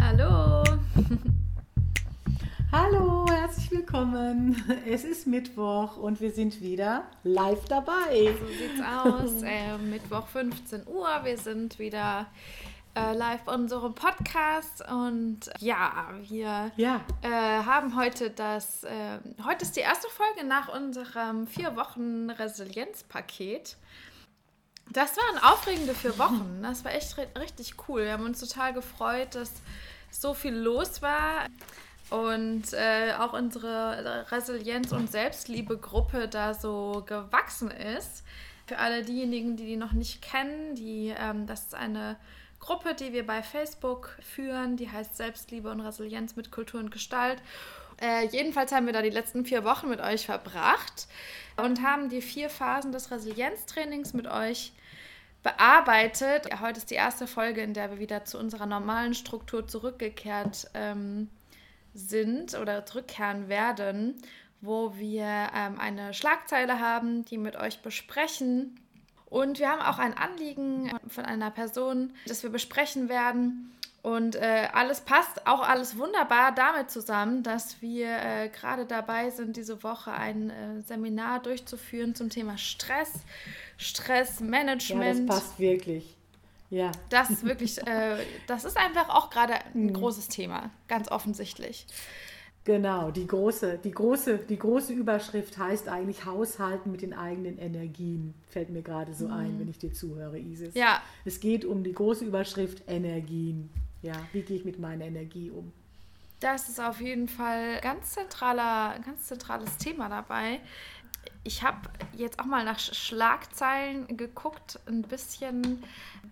Hallo. Hallo, herzlich willkommen. Es ist Mittwoch und wir sind wieder live dabei. So sieht's aus. Äh, Mittwoch 15 Uhr. Wir sind wieder äh, live bei unserem Podcast und ja, wir Ja. äh, haben heute das. Äh, heute ist die erste Folge nach unserem vier Wochen Resilienzpaket. Das waren aufregende vier Wochen. Das war echt ri- richtig cool. Wir haben uns total gefreut, dass so viel los war und äh, auch unsere Resilienz- und Selbstliebe-Gruppe da so gewachsen ist. Für alle diejenigen, die die noch nicht kennen, die, ähm, das ist eine Gruppe, die wir bei Facebook führen, die heißt Selbstliebe und Resilienz mit Kultur und Gestalt. Äh, jedenfalls haben wir da die letzten vier Wochen mit euch verbracht und haben die vier Phasen des Resilienztrainings mit euch bearbeitet. Heute ist die erste Folge, in der wir wieder zu unserer normalen Struktur zurückgekehrt ähm, sind oder zurückkehren werden, wo wir ähm, eine Schlagzeile haben, die mit euch besprechen. Und wir haben auch ein Anliegen von einer Person, das wir besprechen werden. Und äh, alles passt auch alles wunderbar damit zusammen, dass wir äh, gerade dabei sind, diese Woche ein äh, Seminar durchzuführen zum Thema Stress, Ja, Stressmanagement. das passt wirklich. Ja. Das ist wirklich, äh, das ist einfach auch gerade ein großes Thema, ganz offensichtlich. Genau, die große, die, große, die große Überschrift heißt eigentlich Haushalten mit den eigenen Energien. Fällt mir gerade so ein, wenn ich dir zuhöre, Isis. Ja. Es geht um die große Überschrift Energien. Ja, wie gehe ich mit meiner Energie um? Das ist auf jeden Fall ganz zentraler, ganz zentrales Thema dabei. Ich habe jetzt auch mal nach Sch- Schlagzeilen geguckt, ein bisschen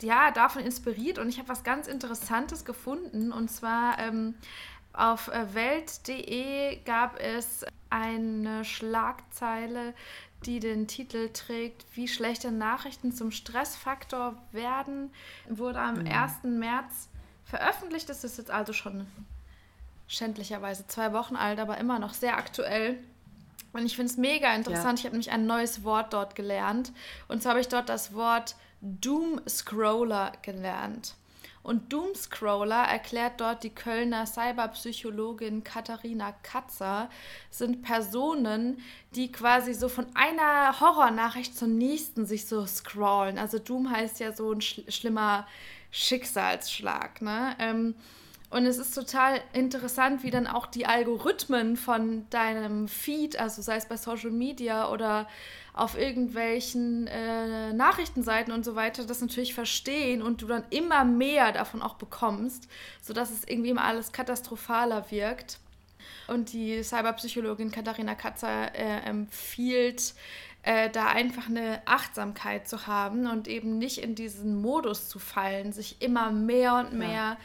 ja davon inspiriert und ich habe was ganz Interessantes gefunden und zwar ähm, auf äh, Welt.de gab es eine Schlagzeile, die den Titel trägt, wie schlechte Nachrichten zum Stressfaktor werden, wurde am 1. März veröffentlicht. Das ist jetzt also schon schändlicherweise zwei Wochen alt, aber immer noch sehr aktuell. Und ich finde es mega interessant. Ich habe nämlich ein neues Wort dort gelernt. Und zwar habe ich dort das Wort Doomscroller gelernt. Und Doomscroller erklärt dort die Kölner Cyberpsychologin Katharina Katzer, sind Personen, die quasi so von einer Horrornachricht zur nächsten sich so scrollen. Also Doom heißt ja so ein schl schlimmer Schicksalsschlag. Ne? Ähm, und es ist total interessant, wie dann auch die Algorithmen von deinem Feed, also sei es bei Social Media oder auf irgendwelchen äh, Nachrichtenseiten und so weiter, das natürlich verstehen und du dann immer mehr davon auch bekommst, sodass es irgendwie immer alles katastrophaler wirkt. Und die Cyberpsychologin Katharina Katzer äh, empfiehlt, äh, da einfach eine Achtsamkeit zu haben und eben nicht in diesen Modus zu fallen, sich immer mehr und mehr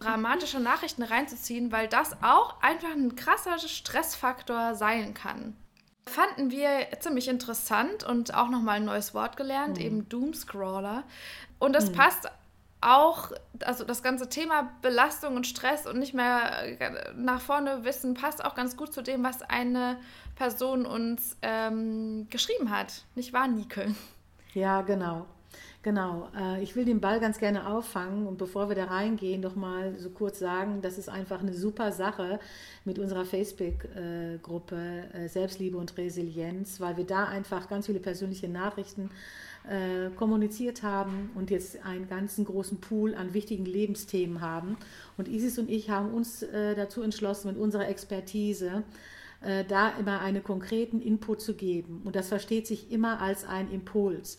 dramatische Nachrichten reinzuziehen, weil das auch einfach ein krasser Stressfaktor sein kann. Fanden wir ziemlich interessant und auch nochmal ein neues Wort gelernt, eben Doomscrawler. Und das passt auch, also das ganze Thema Belastung und Stress und nicht mehr nach vorne wissen, passt auch ganz gut zu dem, was eine Person uns ähm, geschrieben hat. Nicht wahr, Nike? Ja, genau. Genau. Äh, Ich will den Ball ganz gerne auffangen und bevor wir da reingehen, doch mal so kurz sagen, das ist einfach eine super Sache mit unserer Facebook-Gruppe äh, Selbstliebe und Resilienz, weil wir da einfach ganz viele persönliche Nachrichten äh, kommuniziert haben und jetzt einen ganzen großen Pool an wichtigen Lebensthemen haben. Und Isis und ich haben uns dazu entschlossen, mit unserer Expertise da immer einen konkreten Input zu geben. Und das versteht sich immer als ein Impuls.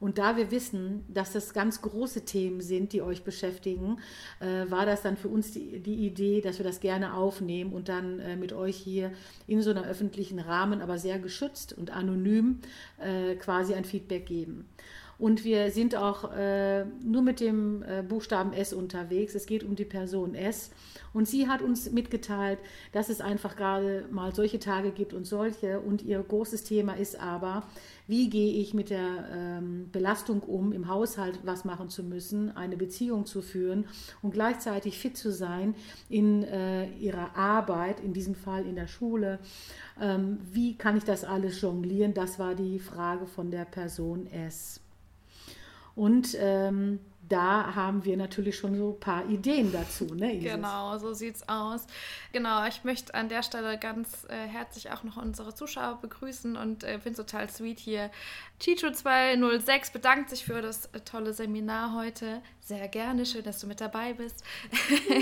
Und da wir wissen, dass das ganz große Themen sind, die euch beschäftigen, äh, war das dann für uns die, die Idee, dass wir das gerne aufnehmen und dann äh, mit euch hier in so einem öffentlichen Rahmen, aber sehr geschützt und anonym äh, quasi ein Feedback geben. Und wir sind auch äh, nur mit dem äh, Buchstaben S unterwegs. Es geht um die Person S. Und sie hat uns mitgeteilt, dass es einfach gerade mal solche Tage gibt und solche. Und ihr großes Thema ist aber, wie gehe ich mit der ähm, Belastung um, im Haushalt was machen zu müssen, eine Beziehung zu führen und gleichzeitig fit zu sein in äh, ihrer Arbeit, in diesem Fall in der Schule. Ähm, wie kann ich das alles jonglieren? Das war die Frage von der Person S. Und ähm, da haben wir natürlich schon so ein paar Ideen dazu. Ne, genau, so sieht's aus. Genau, ich möchte an der Stelle ganz äh, herzlich auch noch unsere Zuschauer begrüßen und äh, finde es total sweet hier. Chicho206 bedankt sich für das äh, tolle Seminar heute. Sehr gerne, schön, dass du mit dabei bist.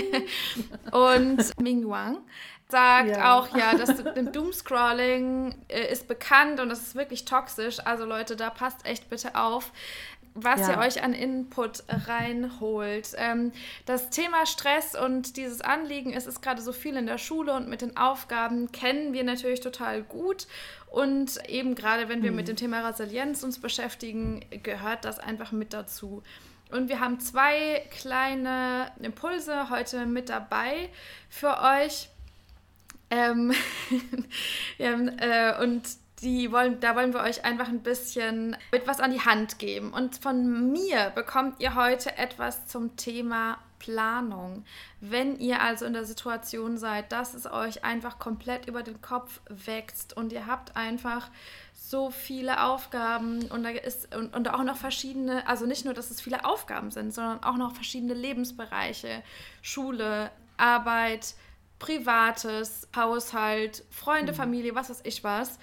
und Ming Wang sagt ja. auch, ja, das Doomscrolling äh, ist bekannt und das ist wirklich toxisch. Also Leute, da passt echt bitte auf was ja. ihr euch an Input reinholt. Ähm, das Thema Stress und dieses Anliegen, es ist gerade so viel in der Schule und mit den Aufgaben kennen wir natürlich total gut. Und eben gerade wenn wir mhm. mit dem Thema Resilienz uns beschäftigen, gehört das einfach mit dazu. Und wir haben zwei kleine Impulse heute mit dabei für euch. Ähm, ja, äh, und die wollen, da wollen wir euch einfach ein bisschen etwas an die Hand geben. Und von mir bekommt ihr heute etwas zum Thema Planung. Wenn ihr also in der Situation seid, dass es euch einfach komplett über den Kopf wächst und ihr habt einfach so viele Aufgaben und da ist und, und auch noch verschiedene, also nicht nur, dass es viele Aufgaben sind, sondern auch noch verschiedene Lebensbereiche, Schule, Arbeit, Privates, Haushalt, Freunde, mhm. Familie, was weiß ich was,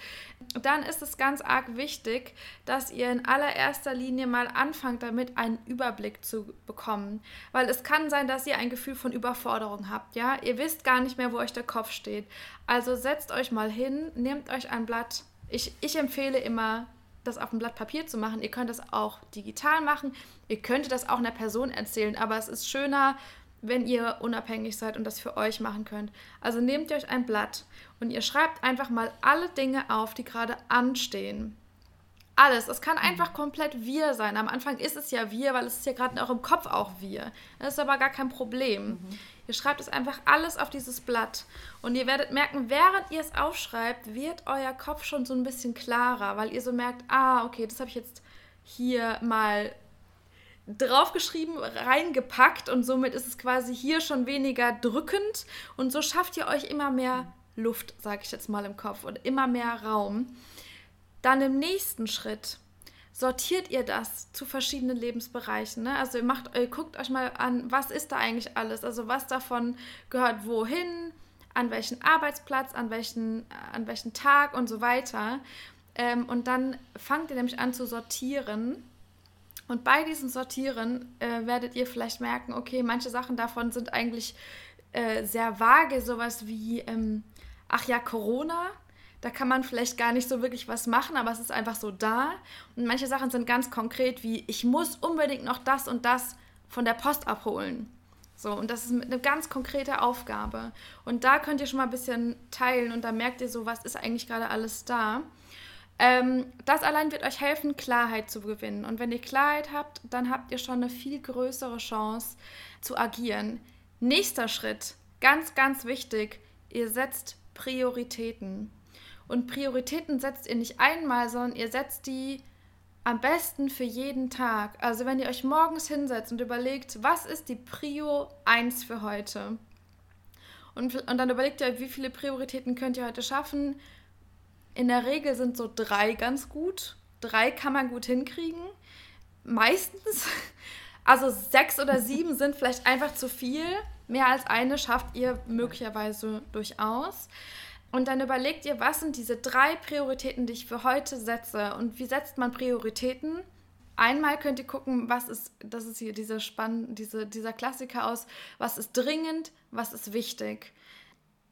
dann ist es ganz arg wichtig, dass ihr in allererster Linie mal anfangt, damit einen Überblick zu bekommen. Weil es kann sein, dass ihr ein Gefühl von Überforderung habt, ja? Ihr wisst gar nicht mehr, wo euch der Kopf steht. Also setzt euch mal hin, nehmt euch ein Blatt. Ich, ich empfehle immer, das auf ein Blatt Papier zu machen. Ihr könnt das auch digital machen. Ihr könntet das auch einer Person erzählen, aber es ist schöner, wenn ihr unabhängig seid und das für euch machen könnt. Also nehmt ihr euch ein Blatt und ihr schreibt einfach mal alle Dinge auf, die gerade anstehen. Alles. Es kann einfach komplett wir sein. Am Anfang ist es ja wir, weil es ist ja gerade in eurem Kopf auch wir. Das ist aber gar kein Problem. Mhm. Ihr schreibt es einfach alles auf dieses Blatt. Und ihr werdet merken, während ihr es aufschreibt, wird euer Kopf schon so ein bisschen klarer, weil ihr so merkt, ah, okay, das habe ich jetzt hier mal draufgeschrieben, reingepackt und somit ist es quasi hier schon weniger drückend und so schafft ihr euch immer mehr Luft, sage ich jetzt mal im Kopf und immer mehr Raum. Dann im nächsten Schritt sortiert ihr das zu verschiedenen Lebensbereichen. Ne? Also ihr macht, ihr guckt euch mal an, was ist da eigentlich alles? Also was davon gehört wohin, an welchen Arbeitsplatz, an welchen, an welchen Tag und so weiter. Ähm, und dann fangt ihr nämlich an zu sortieren und bei diesen Sortieren äh, werdet ihr vielleicht merken, okay, manche Sachen davon sind eigentlich äh, sehr vage, sowas wie, ähm, ach ja, Corona. Da kann man vielleicht gar nicht so wirklich was machen, aber es ist einfach so da. Und manche Sachen sind ganz konkret, wie ich muss unbedingt noch das und das von der Post abholen. So, und das ist eine ganz konkrete Aufgabe. Und da könnt ihr schon mal ein bisschen teilen und da merkt ihr so, was ist eigentlich gerade alles da. Ähm, das allein wird euch helfen, Klarheit zu gewinnen. Und wenn ihr Klarheit habt, dann habt ihr schon eine viel größere Chance zu agieren. Nächster Schritt, ganz, ganz wichtig, ihr setzt Prioritäten. Und Prioritäten setzt ihr nicht einmal, sondern ihr setzt die am besten für jeden Tag. Also wenn ihr euch morgens hinsetzt und überlegt, was ist die Prio 1 für heute? Und, und dann überlegt ihr, wie viele Prioritäten könnt ihr heute schaffen? In der Regel sind so drei ganz gut. Drei kann man gut hinkriegen. Meistens. Also sechs oder sieben sind vielleicht einfach zu viel. Mehr als eine schafft ihr möglicherweise durchaus. Und dann überlegt ihr, was sind diese drei Prioritäten, die ich für heute setze. Und wie setzt man Prioritäten? Einmal könnt ihr gucken, was ist, das ist hier diese Spann, diese, dieser Klassiker aus, was ist dringend, was ist wichtig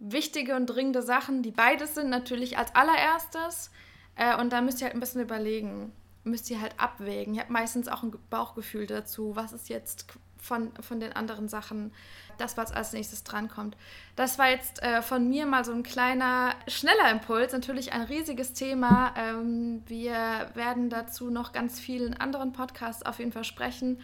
wichtige und dringende Sachen, die beides sind, natürlich als allererstes. Äh, und da müsst ihr halt ein bisschen überlegen. Müsst ihr halt abwägen. Ihr habt meistens auch ein Bauchgefühl dazu, was ist jetzt von, von den anderen Sachen, das, was als nächstes drankommt. Das war jetzt äh, von mir mal so ein kleiner, schneller Impuls, natürlich ein riesiges Thema. Ähm, wir werden dazu noch ganz vielen anderen Podcasts auf jeden Fall sprechen.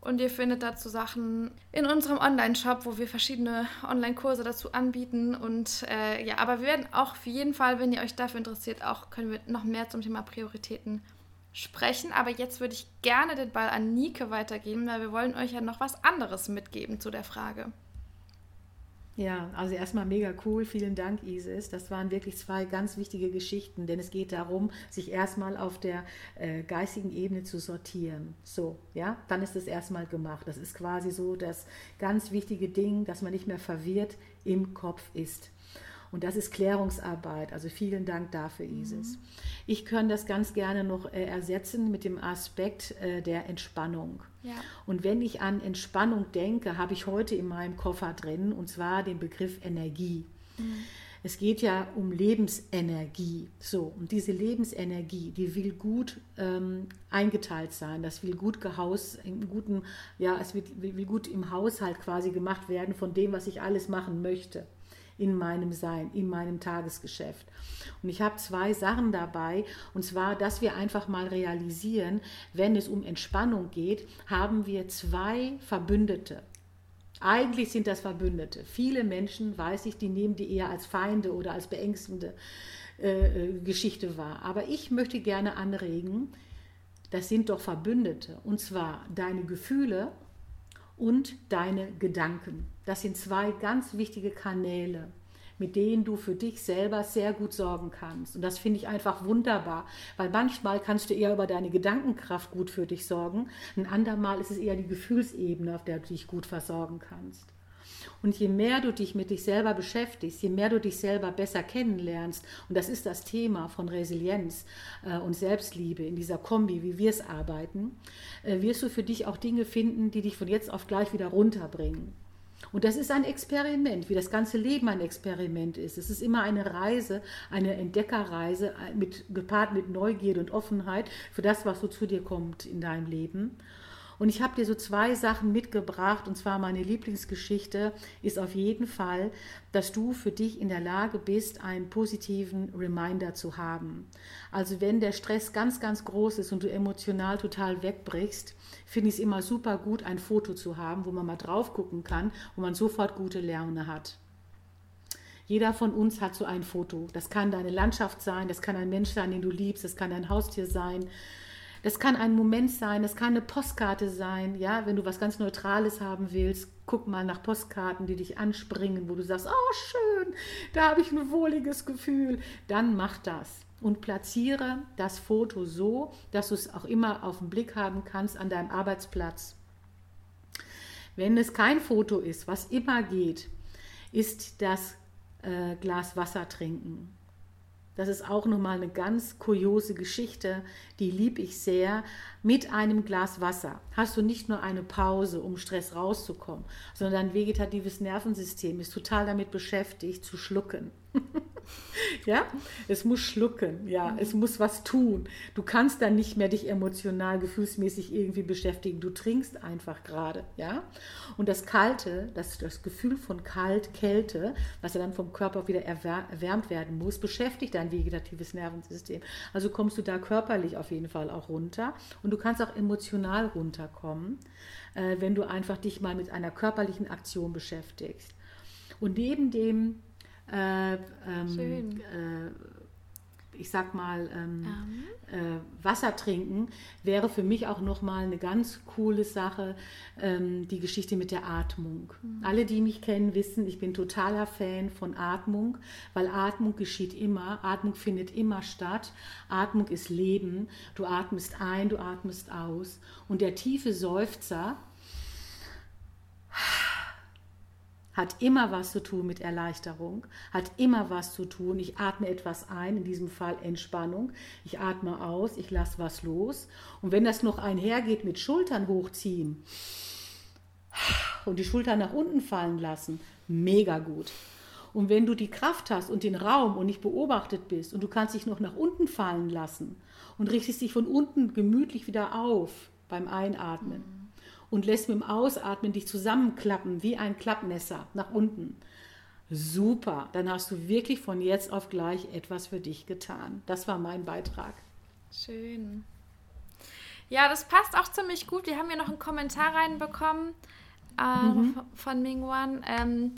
Und ihr findet dazu Sachen in unserem Online-Shop, wo wir verschiedene Online-Kurse dazu anbieten. Und äh, ja, aber wir werden auch auf jeden Fall, wenn ihr euch dafür interessiert, auch können wir noch mehr zum Thema Prioritäten sprechen. Aber jetzt würde ich gerne den Ball an Nike weitergeben, weil wir wollen euch ja noch was anderes mitgeben zu der Frage. Ja, also erstmal mega cool. Vielen Dank, Isis. Das waren wirklich zwei ganz wichtige Geschichten, denn es geht darum, sich erstmal auf der äh, geistigen Ebene zu sortieren. So, ja, dann ist es erstmal gemacht. Das ist quasi so das ganz wichtige Ding, dass man nicht mehr verwirrt im Kopf ist. Und das ist Klärungsarbeit. Also vielen Dank dafür, Isis. Mhm. Ich kann das ganz gerne noch äh, ersetzen mit dem Aspekt äh, der Entspannung. Ja. Und wenn ich an Entspannung denke, habe ich heute in meinem Koffer drin, und zwar den Begriff Energie. Mhm. Es geht ja um Lebensenergie. So, und diese Lebensenergie, die will gut ähm, eingeteilt sein. Das will gut gehaus, im guten, ja, es will, will gut im Haushalt quasi gemacht werden von dem, was ich alles machen möchte in meinem Sein, in meinem Tagesgeschäft. Und ich habe zwei Sachen dabei, und zwar, dass wir einfach mal realisieren, wenn es um Entspannung geht, haben wir zwei Verbündete. Eigentlich sind das Verbündete. Viele Menschen, weiß ich, die nehmen die eher als Feinde oder als beängstende äh, äh Geschichte wahr. Aber ich möchte gerne anregen, das sind doch Verbündete. Und zwar deine Gefühle und deine Gedanken. Das sind zwei ganz wichtige Kanäle, mit denen du für dich selber sehr gut sorgen kannst. Und das finde ich einfach wunderbar, weil manchmal kannst du eher über deine Gedankenkraft gut für dich sorgen, ein andermal ist es eher die Gefühlsebene, auf der du dich gut versorgen kannst. Und je mehr du dich mit dich selber beschäftigst, je mehr du dich selber besser kennenlernst, und das ist das Thema von Resilienz äh, und Selbstliebe in dieser Kombi, wie wir es arbeiten, äh, wirst du für dich auch Dinge finden, die dich von jetzt auf gleich wieder runterbringen. Und das ist ein Experiment, wie das ganze Leben ein Experiment ist. Es ist immer eine Reise, eine Entdeckerreise, äh, mit, gepaart mit Neugierde und Offenheit für das, was so zu dir kommt in deinem Leben. Und ich habe dir so zwei Sachen mitgebracht. Und zwar meine Lieblingsgeschichte ist auf jeden Fall, dass du für dich in der Lage bist, einen positiven Reminder zu haben. Also wenn der Stress ganz, ganz groß ist und du emotional total wegbrichst, finde ich es immer super gut, ein Foto zu haben, wo man mal drauf gucken kann, wo man sofort gute Laune hat. Jeder von uns hat so ein Foto. Das kann deine Landschaft sein, das kann ein Mensch sein, den du liebst, das kann dein Haustier sein, das kann ein Moment sein, das kann eine Postkarte sein, ja, wenn du was ganz Neutrales haben willst, guck mal nach Postkarten, die dich anspringen, wo du sagst, oh schön, da habe ich ein wohliges Gefühl, dann mach das und platziere das Foto so, dass du es auch immer auf den Blick haben kannst an deinem Arbeitsplatz. Wenn es kein Foto ist, was immer geht, ist das äh, Glas Wasser trinken. Das ist auch nochmal eine ganz kuriose Geschichte, die liebe ich sehr. Mit einem Glas Wasser hast du nicht nur eine Pause, um Stress rauszukommen, sondern dein vegetatives Nervensystem ist total damit beschäftigt, zu schlucken. ja, es muss schlucken, ja, mhm. es muss was tun. Du kannst dann nicht mehr dich emotional, gefühlsmäßig irgendwie beschäftigen. Du trinkst einfach gerade, ja. Und das Kalte, das, das Gefühl von Kalt, Kälte, was ja dann vom Körper wieder erwärmt werden muss, beschäftigt dein vegetatives Nervensystem. Also kommst du da körperlich auf jeden Fall auch runter und du kannst auch emotional runterkommen, äh, wenn du einfach dich mal mit einer körperlichen Aktion beschäftigst. Und neben dem äh, ähm, äh, ich sag mal, ähm, um. äh, Wasser trinken, wäre für mich auch nochmal eine ganz coole Sache, ähm, die Geschichte mit der Atmung. Mhm. Alle, die mich kennen, wissen, ich bin totaler Fan von Atmung, weil Atmung geschieht immer, Atmung findet immer statt, Atmung ist Leben, du atmest ein, du atmest aus und der tiefe Seufzer, hat immer was zu tun mit Erleichterung, hat immer was zu tun. Ich atme etwas ein, in diesem Fall Entspannung. Ich atme aus, ich lasse was los. Und wenn das noch einhergeht mit Schultern hochziehen und die Schultern nach unten fallen lassen, mega gut. Und wenn du die Kraft hast und den Raum und nicht beobachtet bist und du kannst dich noch nach unten fallen lassen und richtest dich von unten gemütlich wieder auf beim Einatmen und lässt mit dem Ausatmen dich zusammenklappen wie ein Klappmesser nach unten. Super, dann hast du wirklich von jetzt auf gleich etwas für dich getan. Das war mein Beitrag. Schön. Ja, das passt auch ziemlich gut. Wir haben hier noch einen Kommentar reinbekommen äh, mhm. von Mingwan, ähm,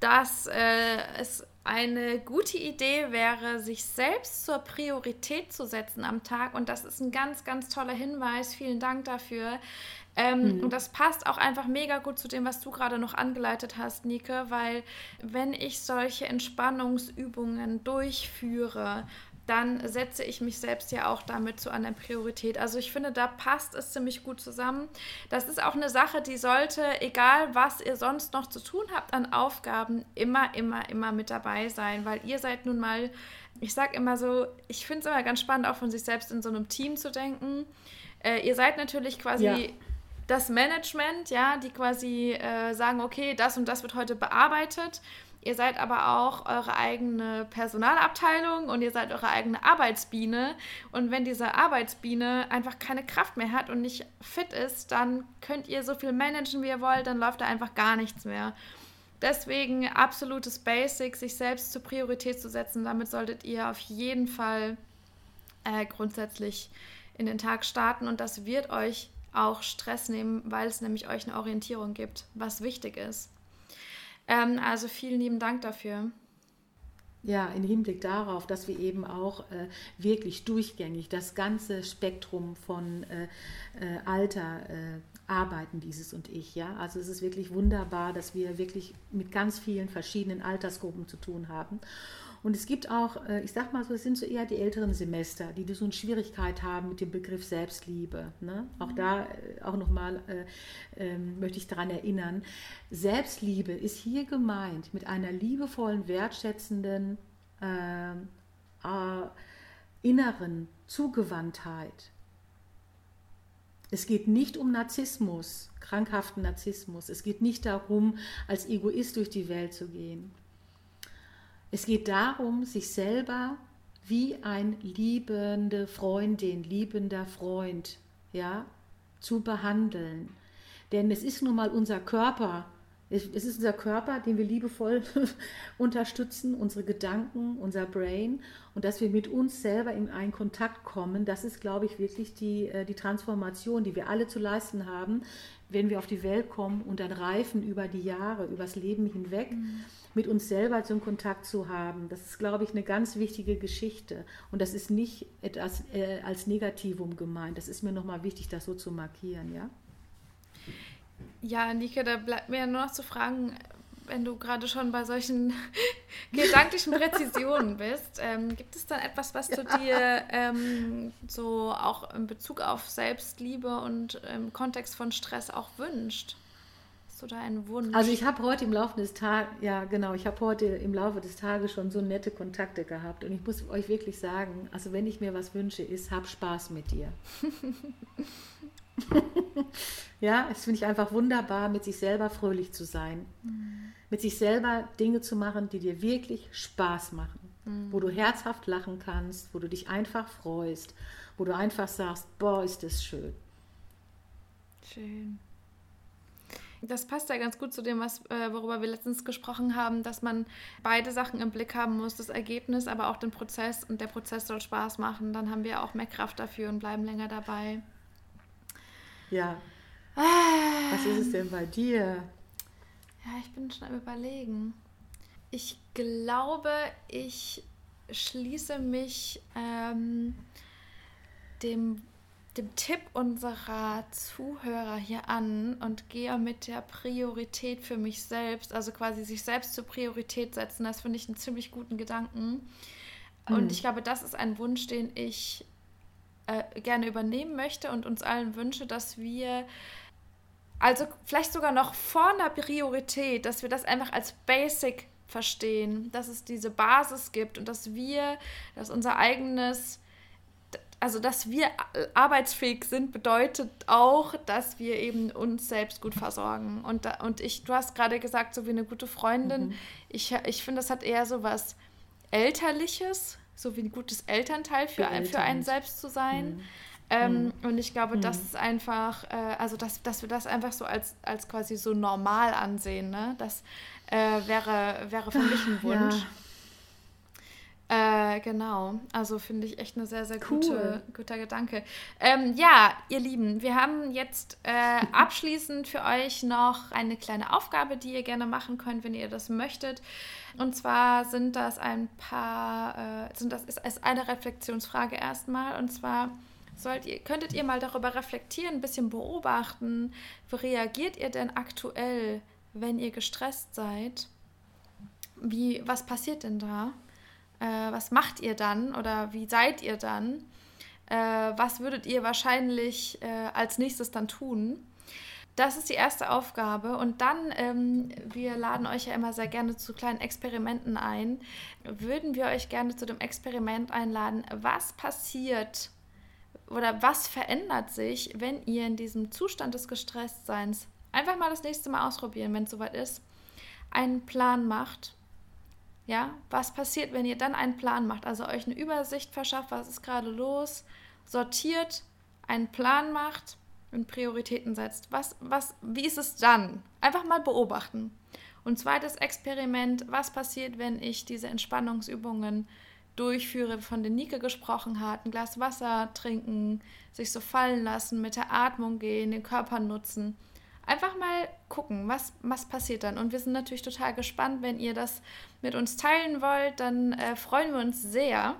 dass äh, es eine gute Idee wäre, sich selbst zur Priorität zu setzen am Tag. Und das ist ein ganz, ganz toller Hinweis. Vielen Dank dafür. Ähm, mhm. Und das passt auch einfach mega gut zu dem, was du gerade noch angeleitet hast, Nike, weil wenn ich solche Entspannungsübungen durchführe, dann setze ich mich selbst ja auch damit zu einer Priorität. Also ich finde, da passt es ziemlich gut zusammen. Das ist auch eine Sache, die sollte, egal was ihr sonst noch zu tun habt an Aufgaben, immer, immer, immer mit dabei sein, weil ihr seid nun mal, ich sage immer so, ich finde es immer ganz spannend, auch von sich selbst in so einem Team zu denken. Äh, ihr seid natürlich quasi ja. Das Management, ja, die quasi äh, sagen, okay, das und das wird heute bearbeitet. Ihr seid aber auch eure eigene Personalabteilung und ihr seid eure eigene Arbeitsbiene. Und wenn diese Arbeitsbiene einfach keine Kraft mehr hat und nicht fit ist, dann könnt ihr so viel managen, wie ihr wollt, dann läuft da einfach gar nichts mehr. Deswegen absolutes Basic, sich selbst zur Priorität zu setzen. Damit solltet ihr auf jeden Fall äh, grundsätzlich in den Tag starten und das wird euch auch Stress nehmen, weil es nämlich euch eine Orientierung gibt, was wichtig ist. Ähm, also vielen lieben Dank dafür. Ja, im Hinblick darauf, dass wir eben auch äh, wirklich durchgängig das ganze Spektrum von äh, äh, Alter äh, arbeiten, dieses und ich. Ja, also es ist wirklich wunderbar, dass wir wirklich mit ganz vielen verschiedenen Altersgruppen zu tun haben. Und es gibt auch, äh, ich sag mal so, es sind so eher die älteren Semester, die so eine Schwierigkeit haben mit dem Begriff Selbstliebe. Ne? Auch mhm. da, äh, auch nochmal äh, äh, möchte ich daran erinnern, Selbstliebe ist hier gemeint mit einer liebevollen, wertschätzenden, ähm, äh, inneren Zugewandtheit. Es geht nicht um Narzissmus, krankhaften Narzissmus. Es geht nicht darum, als Egoist durch die Welt zu gehen. Es geht darum, sich selber wie ein liebende Freundin, liebender Freund, ja, zu behandeln. Denn es ist nun mal unser Körper, es ist unser Körper, den wir liebevoll unterstützen, unsere Gedanken, unser Brain und dass wir mit uns selber in einen Kontakt kommen, das ist, glaube ich, wirklich die, äh, die Transformation, die wir alle zu leisten haben, wenn wir auf die Welt kommen und dann reifen über die Jahre, übers Leben hinweg. Mhm mit uns selber zum Kontakt zu haben. Das ist, glaube ich, eine ganz wichtige Geschichte. Und das ist nicht etwas äh, als Negativum gemeint. Das ist mir nochmal wichtig, das so zu markieren, ja? Ja, Nike, da bleibt mir nur noch zu fragen, wenn du gerade schon bei solchen gedanklichen Präzisionen bist, ähm, gibt es dann etwas, was du dir ähm, so auch in Bezug auf Selbstliebe und im Kontext von Stress auch wünschst? du da einen Wunsch? Also ich habe heute im Laufe des Tages, ja genau, ich habe heute im Laufe des Tages schon so nette Kontakte gehabt und ich muss euch wirklich sagen, also wenn ich mir was wünsche, ist, hab Spaß mit dir. ja, es finde ich einfach wunderbar, mit sich selber fröhlich zu sein. Mhm. Mit sich selber Dinge zu machen, die dir wirklich Spaß machen. Mhm. Wo du herzhaft lachen kannst, wo du dich einfach freust, wo du einfach sagst, boah, ist das schön. Schön. Das passt ja ganz gut zu dem, was, äh, worüber wir letztens gesprochen haben, dass man beide Sachen im Blick haben muss, das Ergebnis, aber auch den Prozess und der Prozess soll Spaß machen. Dann haben wir auch mehr Kraft dafür und bleiben länger dabei. Ja. Ah. Was ist es denn bei dir? Ja, ich bin schon am Überlegen. Ich glaube, ich schließe mich ähm, dem dem Tipp unserer Zuhörer hier an und gehe mit der Priorität für mich selbst, also quasi sich selbst zur Priorität setzen. Das finde ich einen ziemlich guten Gedanken. Mhm. Und ich glaube, das ist ein Wunsch, den ich äh, gerne übernehmen möchte und uns allen wünsche, dass wir, also vielleicht sogar noch vor einer Priorität, dass wir das einfach als Basic verstehen, dass es diese Basis gibt und dass wir, dass unser eigenes also dass wir arbeitsfähig sind, bedeutet auch, dass wir eben uns selbst gut versorgen. Und, und ich, du hast gerade gesagt, so wie eine gute Freundin, mhm. ich, ich finde, das hat eher so was Elterliches, so wie ein gutes Elternteil für, ein, für einen selbst zu sein. Mhm. Ähm, mhm. Und ich glaube, mhm. das ist einfach, äh, also dass, dass wir das einfach so als, als quasi so normal ansehen. Ne? Das äh, wäre, wäre für mich ein Wunsch. Ja. Äh, genau, also finde ich echt eine sehr, sehr cool. gute, guter Gedanke. Ähm, ja, ihr Lieben, wir haben jetzt äh, abschließend für euch noch eine kleine Aufgabe, die ihr gerne machen könnt, wenn ihr das möchtet. Und zwar sind das ein paar, äh, sind das ist, ist eine Reflexionsfrage erstmal. Und zwar sollt ihr, könntet ihr mal darüber reflektieren, ein bisschen beobachten, wie reagiert ihr denn aktuell, wenn ihr gestresst seid? Wie, was passiert denn da? Äh, was macht ihr dann oder wie seid ihr dann? Äh, was würdet ihr wahrscheinlich äh, als nächstes dann tun? Das ist die erste Aufgabe. Und dann, ähm, wir laden euch ja immer sehr gerne zu kleinen Experimenten ein, würden wir euch gerne zu dem Experiment einladen, was passiert oder was verändert sich, wenn ihr in diesem Zustand des Gestresstseins einfach mal das nächste Mal ausprobieren, wenn es soweit ist, einen Plan macht ja, was passiert, wenn ihr dann einen Plan macht, also euch eine Übersicht verschafft, was ist gerade los, sortiert, einen Plan macht und Prioritäten setzt. Was, was, wie ist es dann? Einfach mal beobachten. Und zweites Experiment, was passiert, wenn ich diese Entspannungsübungen durchführe, von denen Nike gesprochen hat, ein Glas Wasser trinken, sich so fallen lassen, mit der Atmung gehen, den Körper nutzen einfach mal gucken, was, was passiert dann. Und wir sind natürlich total gespannt, wenn ihr das mit uns teilen wollt, dann äh, freuen wir uns sehr.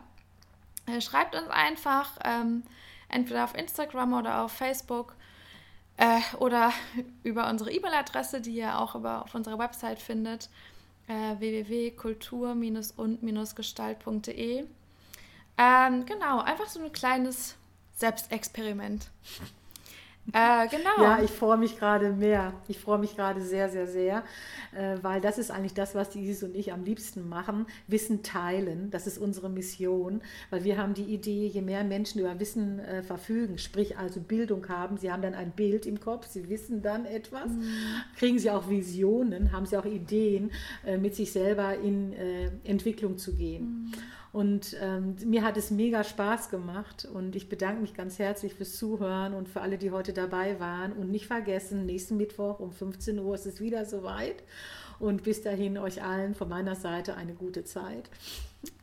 Äh, schreibt uns einfach ähm, entweder auf Instagram oder auf Facebook äh, oder über unsere E-Mail-Adresse, die ihr auch über, auf unserer Website findet, äh, www.kultur-und-gestalt.de. Ähm, genau, einfach so ein kleines Selbstexperiment. Äh, genau. Ja, ich freue mich gerade mehr. Ich freue mich gerade sehr, sehr, sehr, äh, weil das ist eigentlich das, was die Isis und ich am liebsten machen. Wissen teilen, das ist unsere Mission, weil wir haben die Idee, je mehr Menschen über Wissen äh, verfügen, sprich also Bildung haben, sie haben dann ein Bild im Kopf, sie wissen dann etwas, mhm. kriegen sie auch Visionen, haben sie auch Ideen, äh, mit sich selber in äh, Entwicklung zu gehen. Mhm. Und ähm, mir hat es mega Spaß gemacht und ich bedanke mich ganz herzlich fürs Zuhören und für alle, die heute dabei waren. Und nicht vergessen, nächsten Mittwoch um 15 Uhr ist es wieder soweit. Und bis dahin euch allen von meiner Seite eine gute Zeit.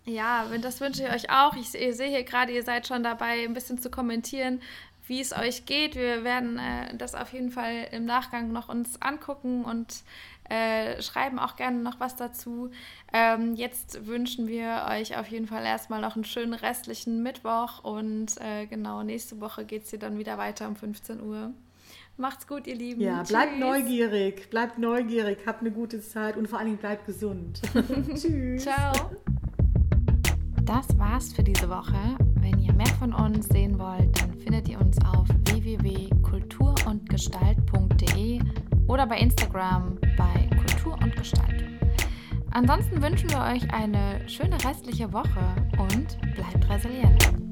Ja, das wünsche ich euch auch. Ich, sehe hier gerade, ihr seid schon dabei, ein bisschen zu kommentieren, wie es euch geht. Wir werden äh, das auf jeden Fall im Nachgang noch uns angucken und äh, schreiben auch gerne noch was dazu. Ähm, jetzt wünschen wir euch auf jeden Fall erstmal noch einen schönen restlichen Mittwoch und äh, genau, nächste Woche geht es hier dann wieder weiter um 15 Uhr. Macht's gut, ihr Lieben. Ja, bleibt Tschüss. neugierig, bleibt neugierig, habt eine gute Zeit und vor allen Dingen bleibt gesund. Tschüss. Ciao. Das war's für diese Woche. Wenn ihr mehr von uns sehen wollt, dann findet ihr uns auf www.kulturundgestalt.de oder bei Instagram bei Kultur und Gestalt. Ansonsten wünschen wir euch eine schöne restliche Woche und bleibt resilient.